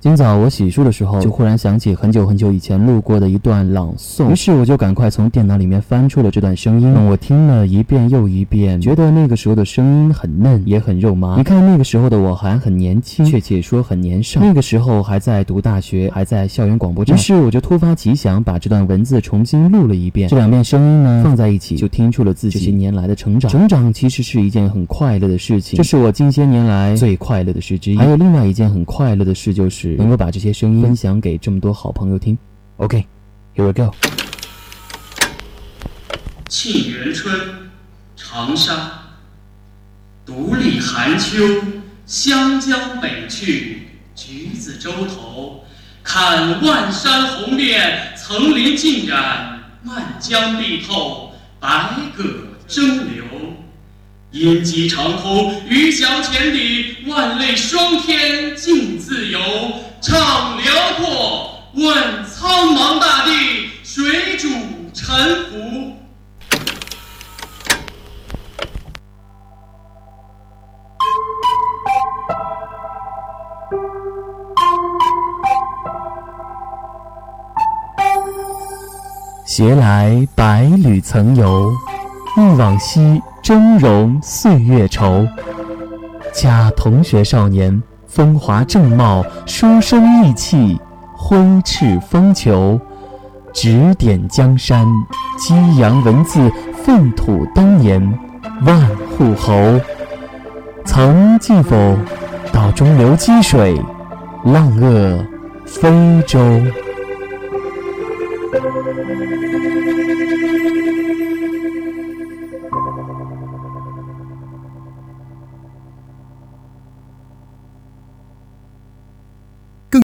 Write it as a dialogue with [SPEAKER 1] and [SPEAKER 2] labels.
[SPEAKER 1] 今早我洗漱的时候，就忽然想起很久很久以前录过的一段朗诵，于是我就赶快从电脑里面翻出了这段声音。我听了一遍又一遍，觉得那个时候的声音很嫩，也很肉麻。你看那个时候的我还很年轻，确切说很年少。那个时候还在读大学，还在校园广播站。于是我就突发奇想，把这段文字重新录了一遍。这两遍声音呢放在一起，就听出了自己这些年来的成长。成长其实是一件很快乐的事情，这是我近些年来最快乐的事之一。还有另外一件很快乐的事就是。能够把这些声音分享给这么多好朋友听。OK，Here we go。
[SPEAKER 2] 沁园春，长沙。独立寒秋，湘江北去，橘子洲头，看万山红遍，层林尽染，漫江碧透，百舸争流。鹰击长空，鱼翔浅底，万类霜天竞自由。唱辽阔，问苍茫大地，谁主沉浮？
[SPEAKER 1] 携来百侣曾游，忆往昔峥嵘岁月稠。恰同学少年。风华正茂，书生意气，挥斥方遒，指点江山，激扬文字，粪土当年，万户侯。曾记否？岛中流击水，浪遏飞舟。